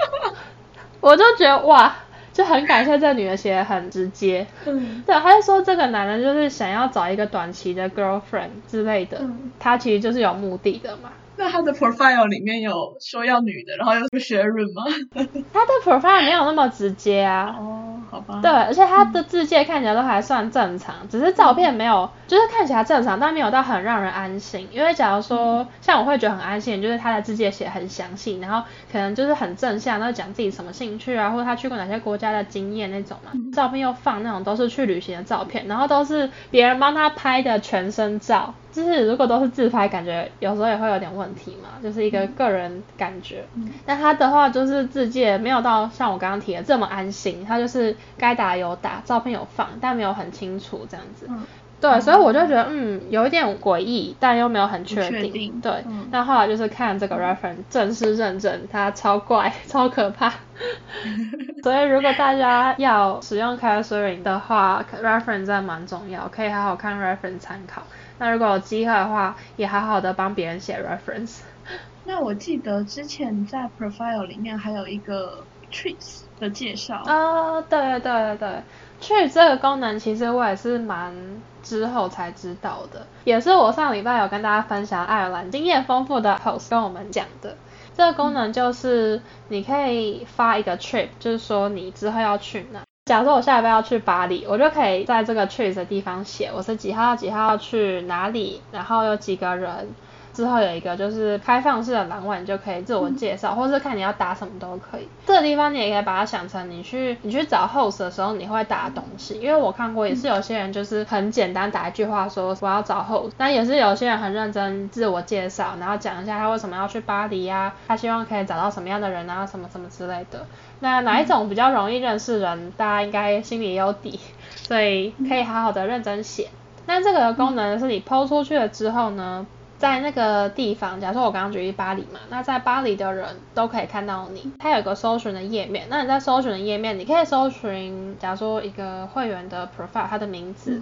<laughs> 我就觉得哇，就很感谢这女的写的很直接。嗯，对，她就说这个男的就是想要找一个短期的 girlfriend 之类的，嗯，他其实就是有目的的嘛。那他的 profile 里面有说要女的，然后又是学人吗？<laughs> 他的 profile 没有那么直接啊。哦，好吧。对，而且他的字迹看起来都还算正常，嗯、只是照片没有，就是看起来正常，但没有到很让人安心。因为假如说、嗯、像我会觉得很安心，就是他的字迹写很详细，然后可能就是很正向，然后讲自己什么兴趣啊，或者他去过哪些国家的经验那种嘛。嗯、照片又放那种都是去旅行的照片，然后都是别人帮他拍的全身照。就是如果都是自拍，感觉有时候也会有点问题嘛，就是一个个人感觉。嗯。但他的话就是自介没有到像我刚刚提的这么安心，他就是该打有打，照片有放，但没有很清楚这样子。嗯。对，所以我就觉得嗯，有一点诡异，但又没有很确定。对。嗯。但后来就是看这个 reference 正式认证，他超怪，<laughs> 超可怕。<laughs> 所以如果大家要使用 Couchsurfing 的话，reference 真的蛮重要，可以好好看 reference 参考。那如果有机会的话，也好好的帮别人写 reference。<laughs> 那我记得之前在 profile 里面还有一个 trips 的介绍。啊、哦，对对对对，trips 这个功能其实我也是蛮之后才知道的，也是我上礼拜有跟大家分享爱尔兰经验丰富的 host 跟我们讲的。这个功能就是你可以发一个 trip，就是说你之后要去哪。假如说我下礼拜要去巴黎，我就可以在这个 trips 的地方写我是几号几号去哪里，然后有几个人。之后有一个就是开放式的栏位，你就可以自我介绍，嗯、或是看你要打什么都可以。这个地方你也可以把它想成你去你去找 host 的时候你会打的东西，因为我看过也是有些人就是很简单打一句话说我要找 host，但也是有些人很认真自我介绍，然后讲一下他为什么要去巴黎呀、啊，他希望可以找到什么样的人啊，什么什么之类的。那哪一种比较容易认识人，嗯、大家应该心里也有底，所以可以好好的认真写。那这个功能是你 PO 出去了之后呢，在那个地方，假如说我刚刚举例巴黎嘛，那在巴黎的人都可以看到你。它有一个搜寻的页面，那你在搜寻的页面，你可以搜寻，假如说一个会员的 profile，它的名字，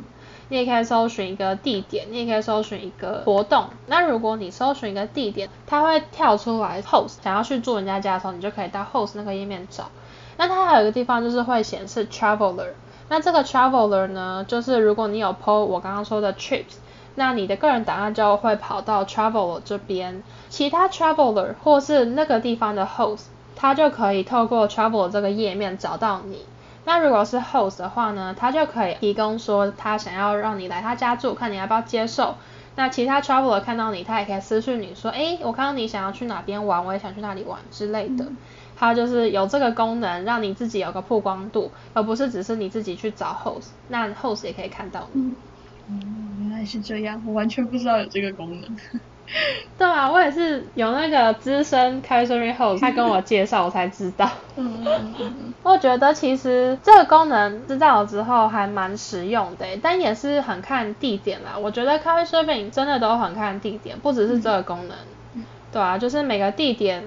你也可以搜寻一个地点，你也可以搜寻一个活动。那如果你搜寻一个地点，它会跳出来 host，想要去住人家家的时候，你就可以到 host 那个页面找。那它还有一个地方就是会显示 traveler，那这个 traveler 呢，就是如果你有 po 我刚刚说的 trips，那你的个人档案就会跑到 traveler 这边，其他 traveler 或是那个地方的 host，他就可以透过 traveler 这个页面找到你。那如果是 host 的话呢，他就可以提供说他想要让你来他家住，看你要不要接受。那其他 traveler 看到你，他也可以私讯你说，诶，我看到你想要去哪边玩，我也想去哪里玩之类的。它就是有这个功能，让你自己有个曝光度，而不是只是你自己去找 host，那 host 也可以看到你。原来是这样，我完全不知道有这个功能。<laughs> 对啊，我也是有那个资深 Couchsurfing host，他跟我介绍，我才知道。嗯嗯嗯。<laughs> 我觉得其实这个功能知道了之后还蛮实用的，但也是很看地点啦。我觉得 Couchsurfing 真的都很看地点，不只是这个功能。嗯。对啊，就是每个地点。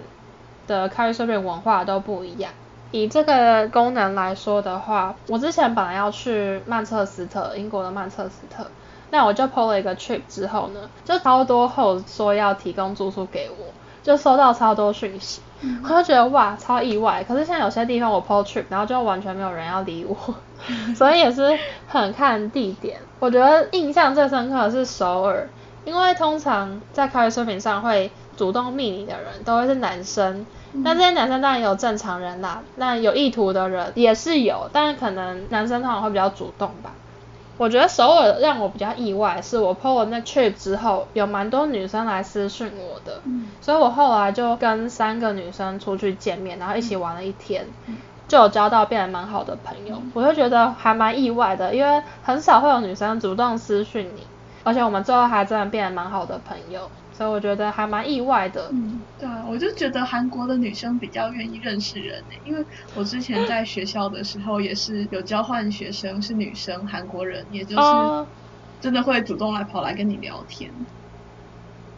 的 Couchsurfing 文化都不一样。以这个功能来说的话，我之前本来要去曼彻斯特，英国的曼彻斯特，那我就 PO 了一个 trip 之后呢，就超多 host 说要提供住宿给我，就收到超多讯息，嗯、我就觉得哇，超意外。可是现在有些地方我 PO trip，然后就完全没有人要理我，<laughs> 所以也是很看地点。我觉得印象最深刻的是首尔。因为通常在 Couchsurfing 上会主动密你的人都会是男生，那、嗯、这些男生当然有正常人啦，那有意图的人也是有，但是可能男生通常会比较主动吧。我觉得首尔让我比较意外，是我 po 了那 trip 之后，有蛮多女生来私讯我的，嗯、所以我后来就跟三个女生出去见面，然后一起玩了一天，嗯、就有交到变得蛮好的朋友，嗯、我就觉得还蛮意外的，因为很少会有女生主动私讯你，而且我们最后还真的变得蛮好的朋友。所以我觉得还蛮意外的。嗯，对啊，我就觉得韩国的女生比较愿意认识人诶，因为我之前在学校的时候也是有交换学生是女生，韩国人，也就是真的会主动来跑来跟你聊天。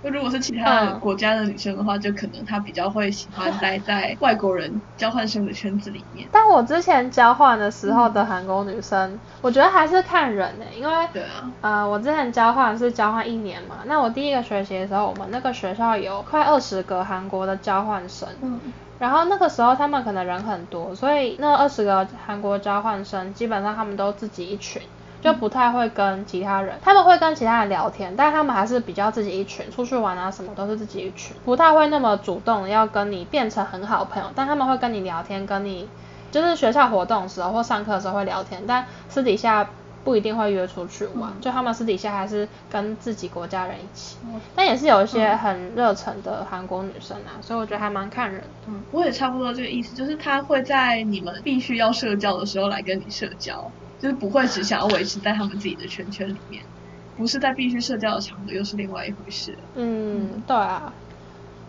那如果是其他国家的女生的话，嗯、就可能她比较会喜欢待在外国人交换生的圈子里面。但我之前交换的时候的韩国女生，嗯、我觉得还是看人呢，因为对啊，呃，我之前交换是交换一年嘛，那我第一个学期的时候，我们那个学校有快二十个韩国的交换生，嗯，然后那个时候他们可能人很多，所以那二十个韩国交换生基本上他们都自己一群。就不太会跟其他人，他们会跟其他人聊天，但他们还是比较自己一群，出去玩啊什么都是自己一群，不太会那么主动要跟你变成很好朋友，但他们会跟你聊天，跟你就是学校活动的时候或上课的时候会聊天，但私底下不一定会约出去玩，就他们私底下还是跟自己国家人一起，但也是有一些很热忱的韩国女生啊，所以我觉得还蛮看人的。嗯，我也差不多这个意思，就是他会在你们必须要社交的时候来跟你社交。就是不会只想要维持在他们自己的圈圈里面，不是在必须社交的场合，又是另外一回事。嗯，对啊，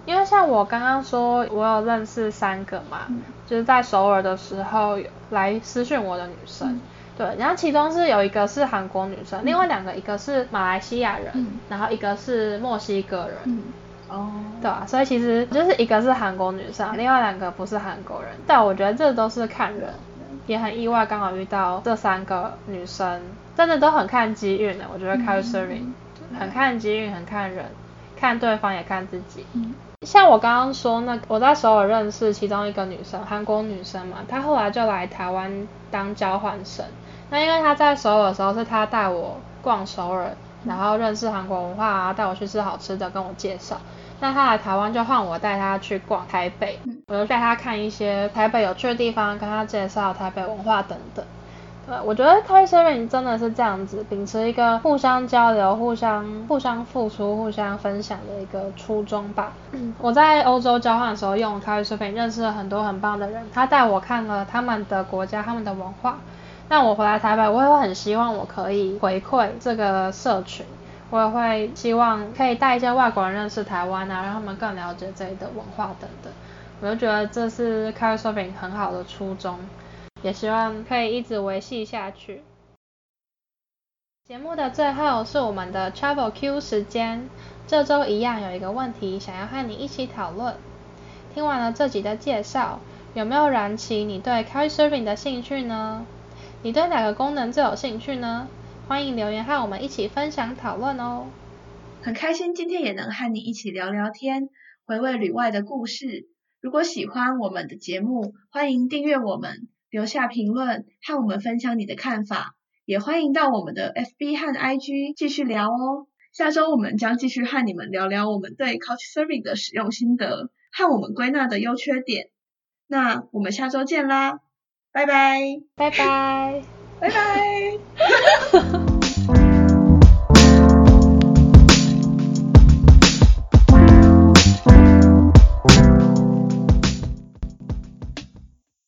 因为像我刚刚说，我有认识三个嘛，嗯、就是在首尔的时候来私讯我的女生，嗯、对，然后其中是有一个是韩国女生，嗯、另外两个一个是马来西亚人，嗯、然后一个是墨西哥人。嗯、哦，对啊，所以其实就是一个是韩国女生，嗯、另外两个不是韩国人，但我觉得这都是看人。也很意外，刚好遇到这三个女生，真的都很看机遇的。我觉得 Couchsurfing 很看机遇，很看人，看对方也看自己。嗯、像我刚刚说那，我在首尔认识其中一个女生，韩国女生嘛，她后来就来台湾当交换生。那因为她在首尔的时候是她带我逛首尔，然后认识韩国文化啊，带我去吃好吃的，跟我介绍。那他来台湾就换我带他去逛台北，嗯、我就带他看一些台北有趣的地方，跟他介绍台北文化等等。对，我觉得 Couchsurfing 真的是这样子，秉持一个互相交流、互相互相付出、互相分享的一个初衷吧。嗯、我在欧洲交换的时候用 Couchsurfing 认识了很多很棒的人，他带我看了他们的国家、他们的文化。那我回来台北，我也会很希望我可以回馈这个社群。我也会希望可以带一些外国人认识台湾啊，让他们更了解这里的文化等等。我就觉得这是 Couchsurfing 很好的初衷，也希望可以一直维系下去。节目的最后是我们的 Travel Q 时间，这周一样有一个问题想要和你一起讨论。听完了这集的介绍，有没有燃起你对 Couchsurfing 的兴趣呢？你对哪个功能最有兴趣呢？欢迎留言和我们一起分享讨论哦！很开心今天也能和你一起聊聊天，回味旅外的故事。如果喜欢我们的节目，欢迎订阅我们，留下评论和我们分享你的看法。也欢迎到我们的 FB 和 IG 继续聊哦。下周我们将继续和你们聊聊我们对 Couchsurfing 的使用心得和我们归纳的优缺点。那我们下周见啦，拜拜，拜拜。拜拜。<laughs>